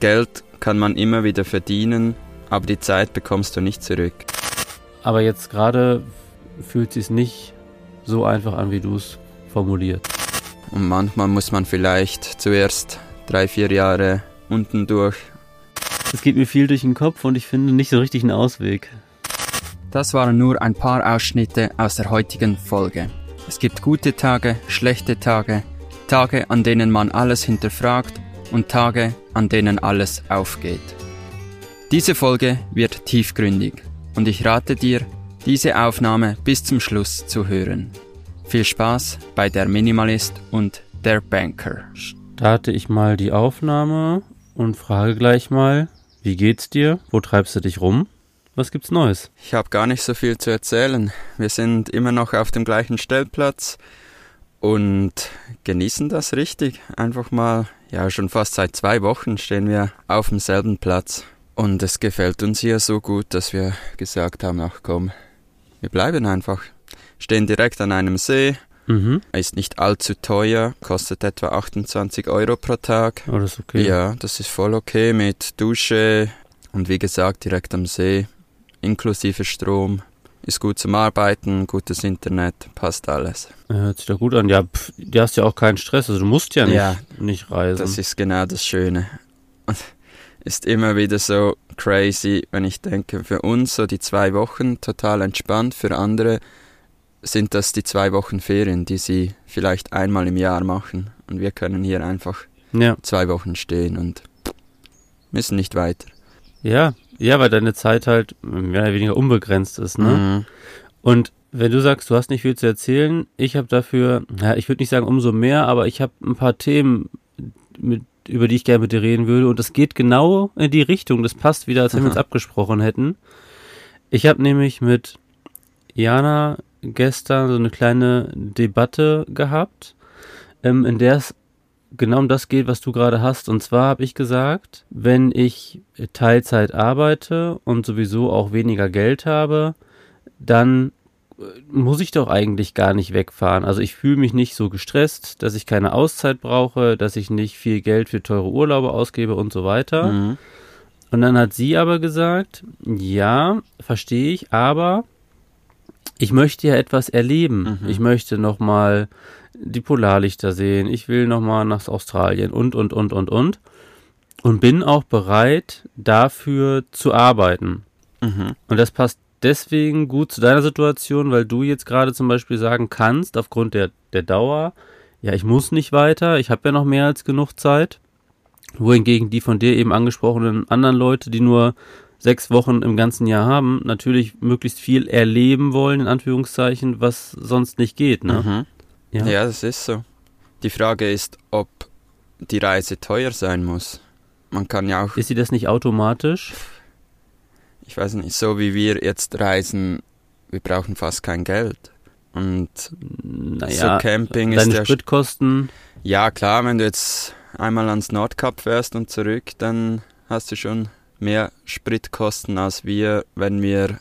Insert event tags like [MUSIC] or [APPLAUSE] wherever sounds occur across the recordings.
Geld kann man immer wieder verdienen, aber die Zeit bekommst du nicht zurück. Aber jetzt gerade fühlt es sich nicht so einfach an, wie du es formuliert. Und manchmal muss man vielleicht zuerst drei, vier Jahre unten durch. Es geht mir viel durch den Kopf und ich finde nicht so richtig einen Ausweg. Das waren nur ein paar Ausschnitte aus der heutigen Folge. Es gibt gute Tage, schlechte Tage, Tage, an denen man alles hinterfragt und Tage, an denen alles aufgeht. Diese Folge wird tiefgründig und ich rate dir, diese Aufnahme bis zum Schluss zu hören. Viel Spaß bei der Minimalist und der Banker. Starte ich mal die Aufnahme und frage gleich mal, wie geht's dir? Wo treibst du dich rum? Was gibt's Neues? Ich habe gar nicht so viel zu erzählen. Wir sind immer noch auf dem gleichen Stellplatz und genießen das richtig. Einfach mal, ja, schon fast seit zwei Wochen stehen wir auf demselben Platz. Und es gefällt uns hier so gut, dass wir gesagt haben, ach komm, wir bleiben einfach. Stehen direkt an einem See. Mhm. Ist nicht allzu teuer, kostet etwa 28 Euro pro Tag. Oh, das ist okay. Ja, das ist voll okay mit Dusche und wie gesagt direkt am See, inklusive Strom. Ist gut zum Arbeiten, gutes Internet, passt alles. Hört sich doch gut an. Ja, pff, du hast ja auch keinen Stress, also du musst ja nicht, Ja, nicht reisen. Das ist genau das Schöne. Und [LAUGHS] ist immer wieder so crazy, wenn ich denke, für uns so die zwei Wochen total entspannt, für andere sind das die zwei Wochen Ferien, die sie vielleicht einmal im Jahr machen. Und wir können hier einfach ja. zwei Wochen stehen und müssen nicht weiter. ja, ja, weil deine Zeit halt mehr oder weniger unbegrenzt ist, ne? Mhm. Und wenn du sagst, du hast nicht viel zu erzählen, ich habe dafür, ja, ich würde nicht sagen umso mehr, aber ich habe ein paar Themen, mit, über die ich gerne mit dir reden würde. Und das geht genau in die Richtung. Das passt wieder, als wenn wir uns [LAUGHS] abgesprochen hätten. Ich habe nämlich mit Jana gestern so eine kleine Debatte gehabt, ähm, in der es genau um das geht, was du gerade hast. Und zwar habe ich gesagt, wenn ich Teilzeit arbeite und sowieso auch weniger Geld habe, dann äh, muss ich doch eigentlich gar nicht wegfahren. Also ich fühle mich nicht so gestresst, dass ich keine Auszeit brauche, dass ich nicht viel Geld für teure Urlaube ausgebe und so weiter. Mhm. Und dann hat sie aber gesagt, ja, verstehe ich, aber ich möchte ja etwas erleben. Mhm. Ich möchte nochmal die Polarlichter sehen. Ich will nochmal nach Australien und, und, und, und, und. Und bin auch bereit, dafür zu arbeiten. Mhm. Und das passt deswegen gut zu deiner Situation, weil du jetzt gerade zum Beispiel sagen kannst, aufgrund der, der Dauer, ja, ich muss nicht weiter, ich habe ja noch mehr als genug Zeit. Wohingegen die von dir eben angesprochenen anderen Leute, die nur sechs Wochen im ganzen Jahr haben, natürlich möglichst viel erleben wollen, in Anführungszeichen, was sonst nicht geht, ne? Mhm. Ja. das ist so. Die Frage ist, ob die Reise teuer sein muss. Man kann ja auch, Ist sie das nicht automatisch? ich weiß nicht, so wie wir jetzt reisen, wir brauchen fast kein Geld. Und Naja, so Camping ist ja Spritkosten, Ja, klar, wenn du jetzt einmal ans Nordkap fährst und zurück, dann hast du schon mehr Spritkosten als wir, wenn wir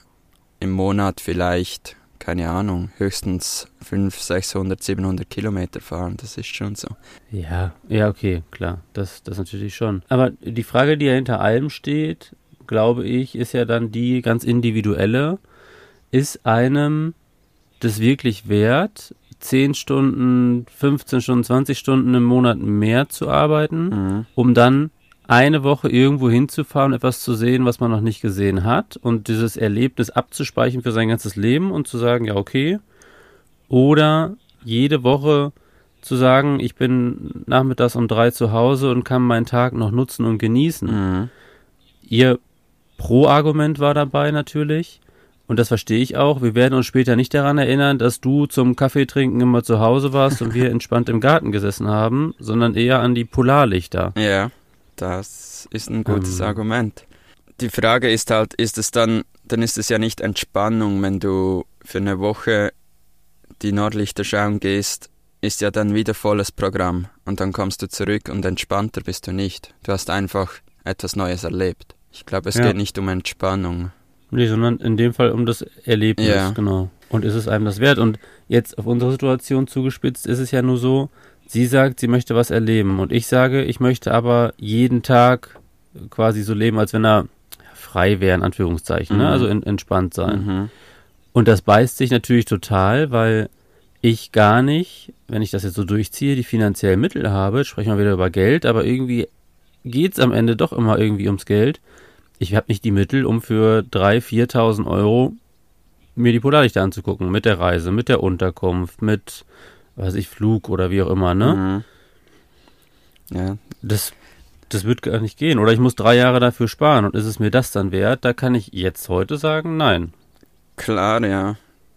im Monat vielleicht, keine Ahnung, höchstens 500, 600, 700 Kilometer fahren. Das ist schon so. Ja, ja, okay, klar, das, das natürlich schon. Aber die Frage, die ja hinter allem steht, glaube ich, ist ja dann die ganz individuelle. Ist einem das wirklich wert, 10 Stunden, 15 Stunden, 20 Stunden im Monat mehr zu arbeiten, Mhm. um dann eine Woche irgendwo hinzufahren, etwas zu sehen, was man noch nicht gesehen hat und dieses Erlebnis abzuspeichern für sein ganzes Leben und zu sagen, ja, okay. Oder jede Woche zu sagen, ich bin nachmittags um drei zu Hause und kann meinen Tag noch nutzen und genießen. Mhm. Ihr Pro-Argument war dabei natürlich. Und das verstehe ich auch. Wir werden uns später nicht daran erinnern, dass du zum Kaffeetrinken immer zu Hause warst und wir [LAUGHS] entspannt im Garten gesessen haben, sondern eher an die Polarlichter. Ja, das ist ein gutes Ähm. Argument. Die Frage ist halt, ist es dann, dann ist es ja nicht Entspannung, wenn du für eine Woche die Nordlichter schauen gehst, ist ja dann wieder volles Programm und dann kommst du zurück und entspannter bist du nicht. Du hast einfach etwas Neues erlebt. Ich glaube, es Ja. geht nicht um Entspannung. Nee, sondern in dem Fall um das Erlebnis, Ja. genau. Und ist es einem das wert? Und jetzt auf unsere Situation zugespitzt ist es ja nur so, sie sagt, sie möchte was erleben. Und ich sage, ich möchte aber jeden Tag quasi so leben, als wenn er frei wäre, in Anführungszeichen, ne? Mhm. ne? also in, entspannt sein. Mhm. Und das beißt sich natürlich total, weil ich gar nicht, wenn ich das jetzt so durchziehe, die finanziellen Mittel habe, sprechen wir wieder über Geld, aber irgendwie geht es am Ende doch immer irgendwie ums Geld. Ich habe nicht die Mittel, um für 3.000, 4.000 Euro mir die Polarlichter anzugucken, mit der Reise, mit der Unterkunft, mit, weiß ich, Flug oder wie auch immer, ne? Mhm. Ja, Das, das wird gar nicht gehen. Oder ich muss drei Jahre dafür sparen und ist es mir das dann wert? Da kann ich jetzt heute sagen, nein. klar, ja.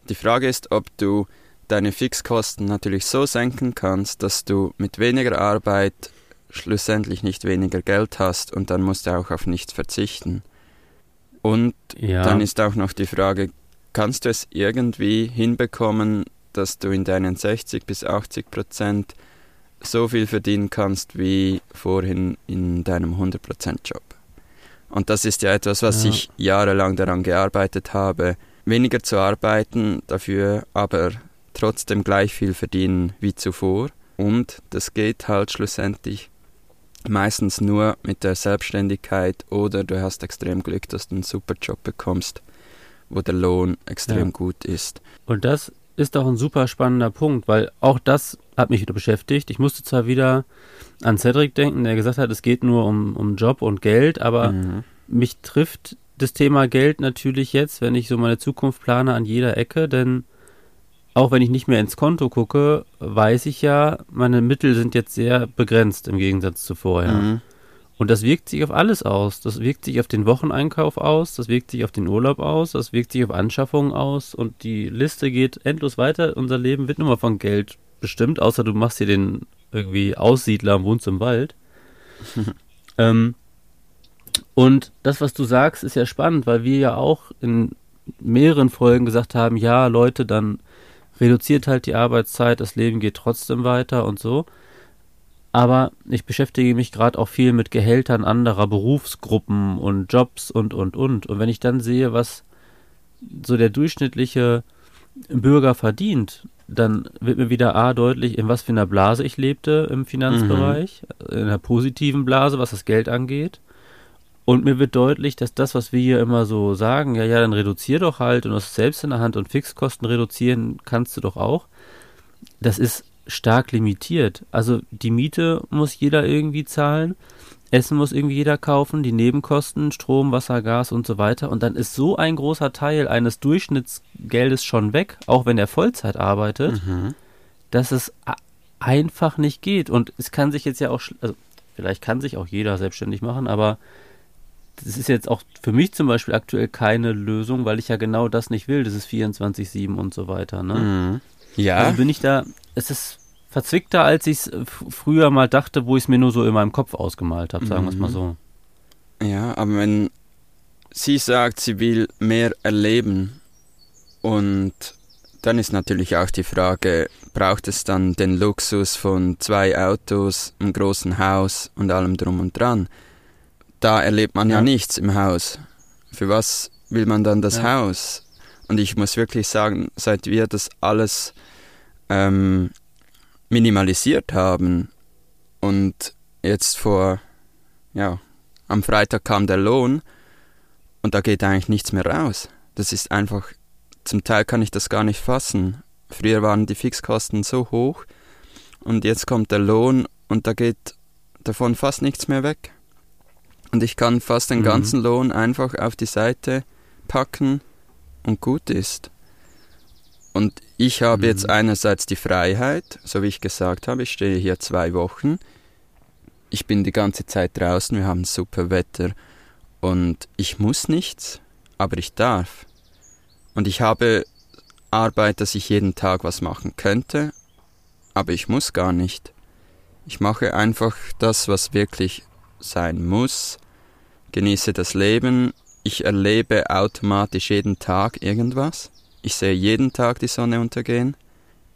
Die Frage ist, ob du deine Fixkosten natürlich so senken kannst, dass du mit weniger Arbeit schlussendlich nicht weniger Geld hast und dann musst du auch auf nichts verzichten. Und Ja. dann ist auch noch die Frage, kannst du es irgendwie hinbekommen, dass du in deinen 60 bis 80 Prozent so viel verdienen kannst wie vorhin in deinem 100 Prozent Job? Und das ist ja etwas, was Ja. ich jahrelang daran gearbeitet habe, weniger zu arbeiten, dafür aber trotzdem gleich viel verdienen wie zuvor. Und das geht halt schlussendlich meistens nur mit der Selbstständigkeit oder du hast extrem Glück, dass du einen super Job bekommst, wo der Lohn extrem Ja. gut ist. Und das ist doch ein super spannender Punkt, weil auch das hat mich wieder beschäftigt. Ich musste zwar wieder an Cedric denken, der gesagt hat, es geht nur um, um Job und Geld, aber Mhm. mich trifft das Thema Geld natürlich jetzt, wenn ich so meine Zukunft plane, an jeder Ecke, denn auch wenn ich nicht mehr ins Konto gucke, weiß ich ja, meine Mittel sind jetzt sehr begrenzt im Gegensatz zu vorher. Mhm. Und das wirkt sich auf alles aus. Das wirkt sich auf den Wocheneinkauf aus, das wirkt sich auf den Urlaub aus, das wirkt sich auf Anschaffungen aus und die Liste geht endlos weiter. Unser Leben wird nur mal von Geld bestimmt, außer du machst hier den irgendwie Aussiedler und wohnst im Wald. [LAUGHS] ähm, und das, was du sagst, ist ja spannend, weil wir ja auch in mehreren Folgen gesagt haben, ja, Leute, dann reduziert halt die Arbeitszeit, das Leben geht trotzdem weiter und so. Aber ich beschäftige mich gerade auch viel mit Gehältern anderer Berufsgruppen und Jobs und, und, und. Und wenn ich dann sehe, was so der durchschnittliche Bürger verdient, dann wird mir wieder A deutlich, in was für einer Blase ich lebte im Finanzbereich, in einer positiven Blase, was das Geld angeht. Und mir wird deutlich, dass das, was wir hier immer so sagen, ja, ja, dann reduzier doch halt und das selbst in der Hand und Fixkosten reduzieren kannst du doch auch. Das ist stark limitiert. Also die Miete muss jeder irgendwie zahlen, Essen muss irgendwie jeder kaufen, die Nebenkosten, Strom, Wasser, Gas und so weiter. Und dann ist so ein großer Teil eines Durchschnittsgeldes schon weg, auch wenn er Vollzeit arbeitet, Mhm. dass es einfach nicht geht. Und es kann sich jetzt ja auch, also vielleicht kann sich auch jeder selbstständig machen, aber das ist jetzt auch für mich zum Beispiel aktuell keine Lösung, weil ich ja genau das nicht will, das ist 24-7 und so weiter. Ne? Mhm. Ja, Also bin ich da, es ist verzwickter, als ich es früher mal dachte, wo ich es mir nur so in meinem Kopf ausgemalt habe, sagen wir es mal Mhm. so. Ja, aber wenn sie sagt, sie will mehr erleben und dann ist natürlich auch die Frage, braucht es dann den Luxus von zwei Autos, einem großen Haus und allem drum und dran? Da erlebt man ja, Ja. nichts im Haus. Für was will man dann das Ja. Haus? Und ich muss wirklich sagen, seit wir das alles ähm, minimalisiert haben und jetzt vor, ja, am Freitag kam der Lohn und da geht eigentlich nichts mehr raus. Das ist einfach, zum Teil kann ich das gar nicht fassen. Früher waren die Fixkosten so hoch und jetzt kommt der Lohn und da geht davon fast nichts mehr weg. Und ich kann fast den Mhm. ganzen Lohn einfach auf die Seite packen und gut ist. Und ich habe Mhm. jetzt einerseits die Freiheit, so wie ich gesagt habe, ich stehe hier zwei Wochen. Ich bin die ganze Zeit draußen, wir haben super Wetter und ich muss nichts, aber ich darf. Und ich habe Arbeit, dass ich jeden Tag was machen könnte, aber ich muss gar nicht. Ich mache einfach das, was wirklich sein muss, genieße das Leben, ich erlebe automatisch jeden Tag irgendwas. Ich sehe jeden Tag die Sonne untergehen.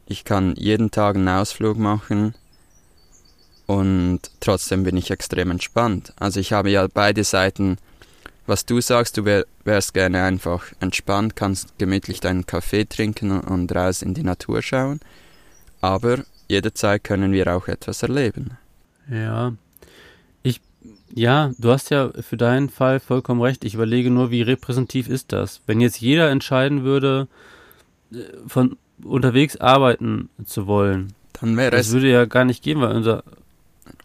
Ich kann jeden Tag einen Ausflug machen. Und trotzdem bin ich extrem entspannt. Also ich habe ja beide Seiten. Was du sagst, du wär, wärst gerne einfach entspannt, kannst gemütlich deinen Kaffee trinken und, und raus in die Natur schauen. Aber jederzeit können wir auch etwas erleben. Ja. Ja, du hast ja für deinen Fall vollkommen recht. Ich überlege nur, wie repräsentativ ist das? Wenn jetzt jeder entscheiden würde, äh, von unterwegs arbeiten zu wollen, Dann wäre das es. würde ja gar nicht gehen, weil unser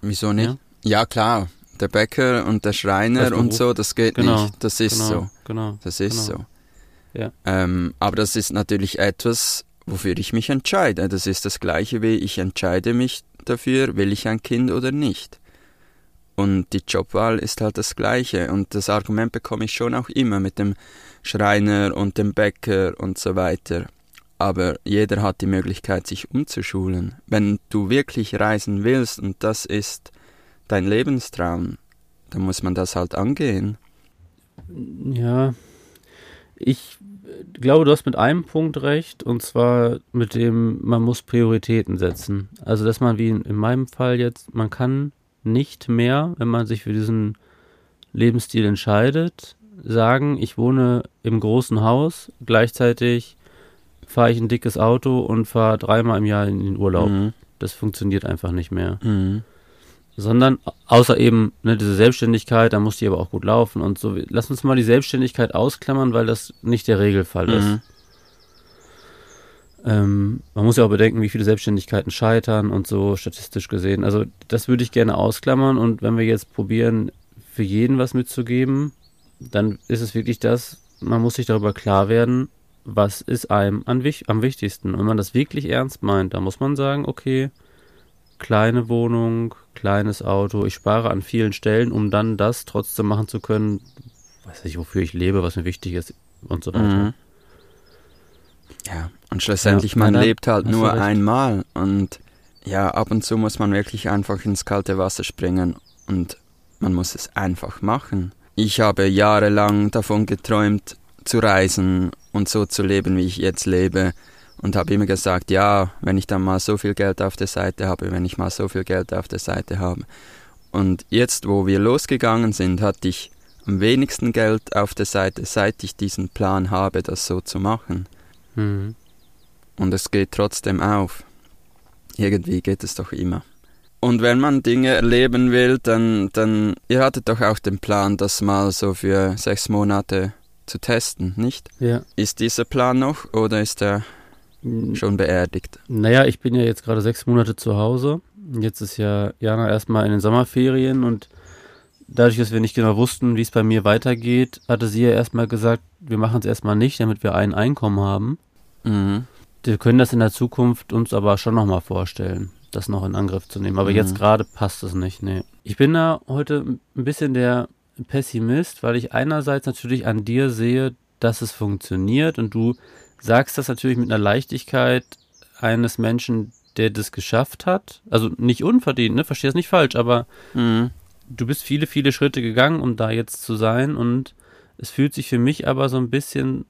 Wieso nicht? Ja. Ja, klar. Der Bäcker und der Schreiner und so, das geht Genau, nicht. Das ist genau, so. genau. Das ist genau. so. Ja. Ähm, aber das ist natürlich etwas, wofür ich mich entscheide. Das ist das Gleiche wie ich entscheide mich dafür, will ich ein Kind oder nicht. Und die Jobwahl ist halt das Gleiche. Und das Argument bekomme ich schon auch immer mit dem Schreiner und dem Bäcker und so weiter. Aber jeder hat die Möglichkeit, sich umzuschulen. Wenn du wirklich reisen willst und das ist dein Lebenstraum, dann muss man das halt angehen. Ja, ich glaube, du hast mit einem Punkt recht, und zwar mit dem, man muss Prioritäten setzen. Also, dass man wie in, in meinem Fall jetzt, man kann nicht mehr, wenn man sich für diesen Lebensstil entscheidet, sagen, ich wohne im großen Haus, gleichzeitig fahre ich ein dickes Auto und fahre dreimal im Jahr in den Urlaub. Mhm. Das funktioniert einfach nicht mehr. Mhm. sondern außer eben ne, diese Selbstständigkeit, da muss die aber auch gut laufen und so. Lass uns mal die Selbstständigkeit ausklammern, weil das nicht der Regelfall ist. Ähm, man muss ja auch bedenken, wie viele Selbstständigkeiten scheitern und so statistisch gesehen. Also das würde ich gerne ausklammern und wenn wir jetzt probieren, für jeden was mitzugeben, dann ist es wirklich das, man muss sich darüber klar werden, was ist einem an, am wichtigsten. Und wenn man das wirklich ernst meint, dann muss man sagen, okay, kleine Wohnung, kleines Auto, ich spare an vielen Stellen, um dann das trotzdem machen zu können, weiß ich, wofür ich lebe, was mir wichtig ist und so weiter. Mhm. Ja, und schlussendlich, Ja, man nein, lebt halt nur recht. einmal und ja, ab und zu muss man wirklich einfach ins kalte Wasser springen und man muss es einfach machen. Ich habe jahrelang davon geträumt, zu reisen und so zu leben, wie ich jetzt lebe und habe immer gesagt, ja, wenn ich dann mal so viel Geld auf der Seite habe, wenn ich mal so viel Geld auf der Seite habe. Und jetzt, wo wir losgegangen sind, hatte ich am wenigsten Geld auf der Seite, seit ich diesen Plan habe, das so zu machen. Mhm. Und es geht trotzdem auf. Irgendwie geht es doch immer. Und wenn man Dinge erleben will, dann, dann, ihr hattet doch auch den Plan, das mal so für sechs Monate zu testen, nicht? Ja. Ist dieser Plan noch oder ist er schon beerdigt? Naja, ich bin ja jetzt gerade sechs Monate zu Hause. Jetzt ist ja Jana erstmal in den Sommerferien und dadurch, dass wir nicht genau wussten, wie es bei mir weitergeht, hatte sie ja erstmal gesagt, wir machen es erstmal nicht, damit wir ein Einkommen haben. Mhm. Wir können das in der Zukunft uns aber schon nochmal vorstellen, das noch in Angriff zu nehmen. Aber Mhm. jetzt gerade passt es nicht, nee. Ich bin da heute ein bisschen der Pessimist, weil ich einerseits natürlich an dir sehe, dass es funktioniert und du sagst das natürlich mit einer Leichtigkeit eines Menschen, der das geschafft hat. Also nicht unverdient, ne? Versteh das nicht falsch, aber Mhm. du bist viele, viele Schritte gegangen, um da jetzt zu sein und es fühlt sich für mich aber so ein bisschen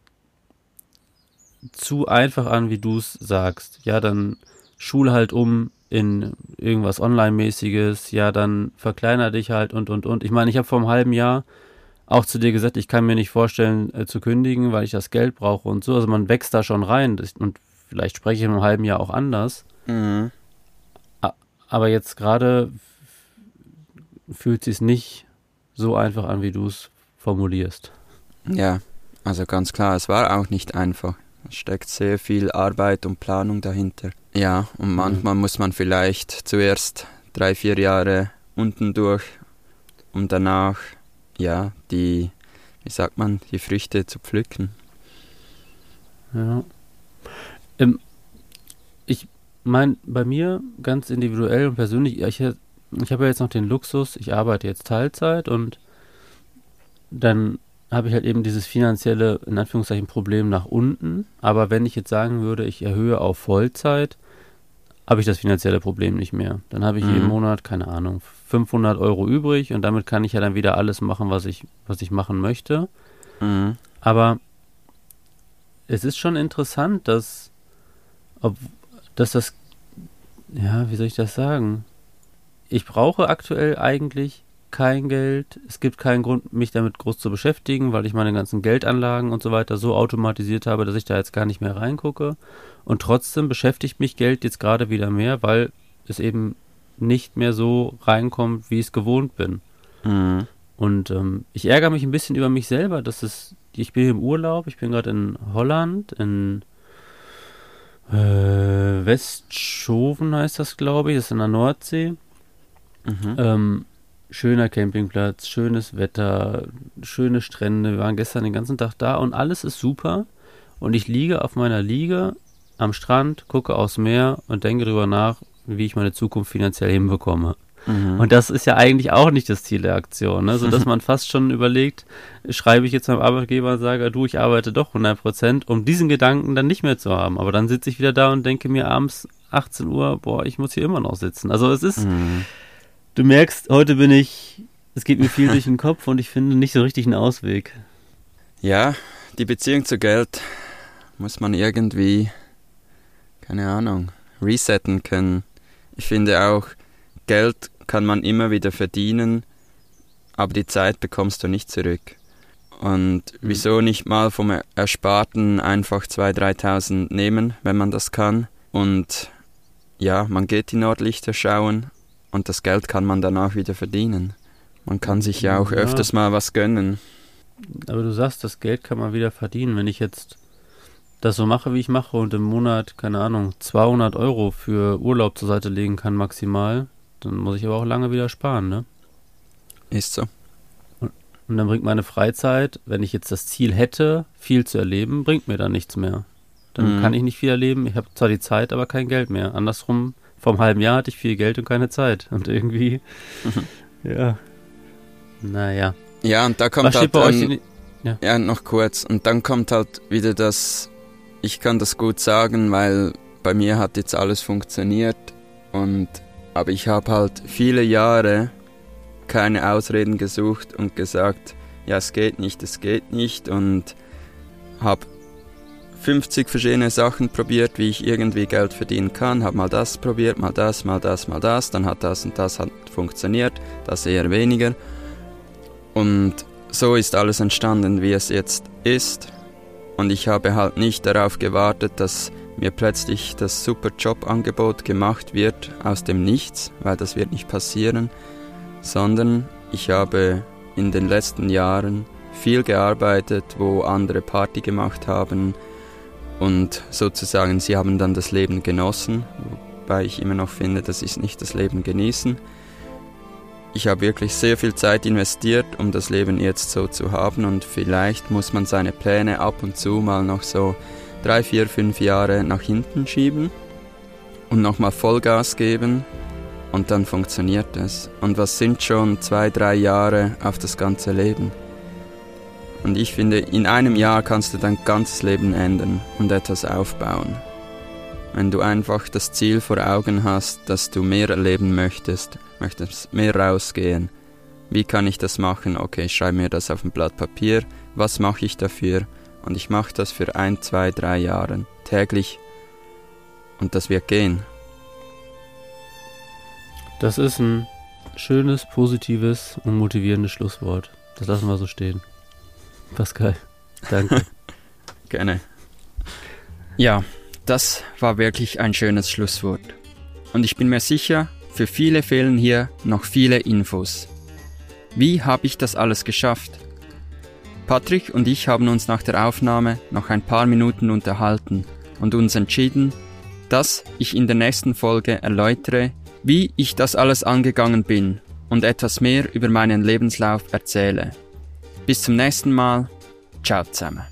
zu einfach an, wie du es sagst. Ja, dann schul halt um in irgendwas Online-mäßiges, ja, dann verkleiner dich halt und, und, und. Ich meine, ich habe vor einem halben Jahr auch zu dir gesagt, ich kann mir nicht vorstellen äh, zu kündigen, weil ich das Geld brauche und so. Also man wächst da schon rein das, und vielleicht spreche ich in einem halben Jahr auch anders. Mhm. Aber jetzt gerade fühlt es sich nicht so einfach an, wie du es formulierst. Ja, also ganz klar, es war auch nicht einfach. Es steckt sehr viel Arbeit und Planung dahinter. Ja, und manchmal muss man vielleicht zuerst drei, vier Jahre unten durch, um danach, ja, die, wie sagt man, die Früchte zu pflücken. Ja. Ähm, ich meine, bei mir ganz individuell und persönlich, ich, ich habe ja jetzt noch den Luxus, ich arbeite jetzt Teilzeit und dann habe ich halt eben dieses finanzielle, in Anführungszeichen, Problem nach unten. Aber wenn ich jetzt sagen würde, ich erhöhe auf Vollzeit, habe ich das finanzielle Problem nicht mehr. Dann habe ich Mhm. jeden Monat, keine Ahnung, 500 Euro übrig und damit kann ich ja dann wieder alles machen, was ich, was ich machen möchte. Mhm. Aber es ist schon interessant, dass, ob, dass das, ja, wie soll ich das sagen? Ich brauche aktuell eigentlich kein Geld. Es gibt keinen Grund, mich damit groß zu beschäftigen, weil ich meine ganzen Geldanlagen und so weiter so automatisiert habe, dass ich da jetzt gar nicht mehr reingucke. Und trotzdem beschäftigt mich Geld jetzt gerade wieder mehr, weil es eben nicht mehr so reinkommt, wie ich es gewohnt bin. Mhm. Und ähm, ich ärgere mich ein bisschen über mich selber, dass es, ich bin im Urlaub, ich bin gerade in Holland, in äh, Westschoven heißt das, glaube ich, das ist in der Nordsee. Mhm. Ähm, schöner Campingplatz, schönes Wetter, schöne Strände. Wir waren gestern den ganzen Tag da und alles ist super. Und ich liege auf meiner Liege am Strand, gucke aufs Meer und denke darüber nach, wie ich meine Zukunft finanziell hinbekomme. Mhm. Und das ist ja eigentlich auch nicht das Ziel der Aktion, ne? sodass [LAUGHS] man fast schon überlegt, schreibe ich jetzt meinem Arbeitgeber und sage, du, ich arbeite doch 100 Prozent, um diesen Gedanken dann nicht mehr zu haben. Aber dann sitze ich wieder da und denke mir abends 18 Uhr, boah, ich muss hier immer noch sitzen. Also es ist, mhm. Du merkst, heute bin ich, es geht mir viel durch den Kopf und ich finde nicht so richtig einen Ausweg. Ja, die Beziehung zu Geld muss man irgendwie, keine Ahnung, resetten können. Ich finde auch, Geld kann man immer wieder verdienen, aber die Zeit bekommst du nicht zurück. Und mhm. wieso nicht mal vom Ersparten einfach 2.000, 3.000 nehmen, wenn man das kann? Und ja, man geht die Nordlichter schauen und das Geld kann man danach wieder verdienen. Man kann sich ja auch ja. öfters mal was gönnen. Aber du sagst, das Geld kann man wieder verdienen. Wenn ich jetzt das so mache, wie ich mache und im Monat, keine Ahnung, 200 Euro für Urlaub zur Seite legen kann maximal, dann muss ich aber auch lange wieder sparen, ne? Ist so. Und, und dann bringt meine Freizeit, wenn ich jetzt das Ziel hätte, viel zu erleben, bringt mir dann nichts mehr. Dann mhm. kann ich nicht viel erleben. Ich habe zwar die Zeit, aber kein Geld mehr. Andersrum, vor einem halben Jahr hatte ich viel Geld und keine Zeit. Und irgendwie, mhm. [LAUGHS] ja. Naja. Ja, und da kommt Was halt dann, ja. ja, noch kurz. Und dann kommt halt wieder das, ich kann das gut sagen, weil bei mir hat jetzt alles funktioniert und aber ich habe halt viele Jahre keine Ausreden gesucht und gesagt, ja, es geht nicht, es geht nicht und habe 50 verschiedene Sachen probiert, wie ich irgendwie Geld verdienen kann, habe mal das probiert, mal das, mal das, mal das, dann hat das und das hat funktioniert, das eher weniger. Und so ist alles entstanden, wie es jetzt ist. Und ich habe halt nicht darauf gewartet, dass mir plötzlich das super Jobangebot gemacht wird aus dem Nichts, weil das wird nicht passieren, sondern ich habe in den letzten Jahren viel gearbeitet, wo andere Party gemacht haben und sozusagen sie haben dann das Leben genossen, wobei ich immer noch finde, das ist nicht das Leben genießen. Ich habe wirklich sehr viel Zeit investiert, um das Leben jetzt so zu haben und vielleicht muss man seine Pläne ab und zu mal noch so drei, vier, fünf Jahre nach hinten schieben und nochmal Vollgas geben und dann funktioniert es. Und was sind schon zwei, drei Jahre auf das ganze Leben? Und ich finde, in einem Jahr kannst du dein ganzes Leben ändern und etwas aufbauen. Wenn du einfach das Ziel vor Augen hast, dass du mehr erleben möchtest, möchtest mehr rausgehen. Wie kann ich das machen? Okay, ich schreibe mir das auf ein Blatt Papier. Was mache ich dafür? Und ich mache das für ein, zwei, drei Jahre täglich. Und das wird gehen. Das ist ein schönes, positives und motivierendes Schlusswort. Das lassen wir so stehen. Pascal, danke. [LAUGHS] Gerne. Ja, das war wirklich ein schönes Schlusswort. Und ich bin mir sicher, für viele fehlen hier noch viele Infos. Wie habe ich das alles geschafft? Patrick und ich haben uns nach der Aufnahme noch ein paar Minuten unterhalten und uns entschieden, dass ich in der nächsten Folge erläutere, wie ich das alles angegangen bin und etwas mehr über meinen Lebenslauf erzähle. Bis zum nächsten Mal. Ciao zusammen.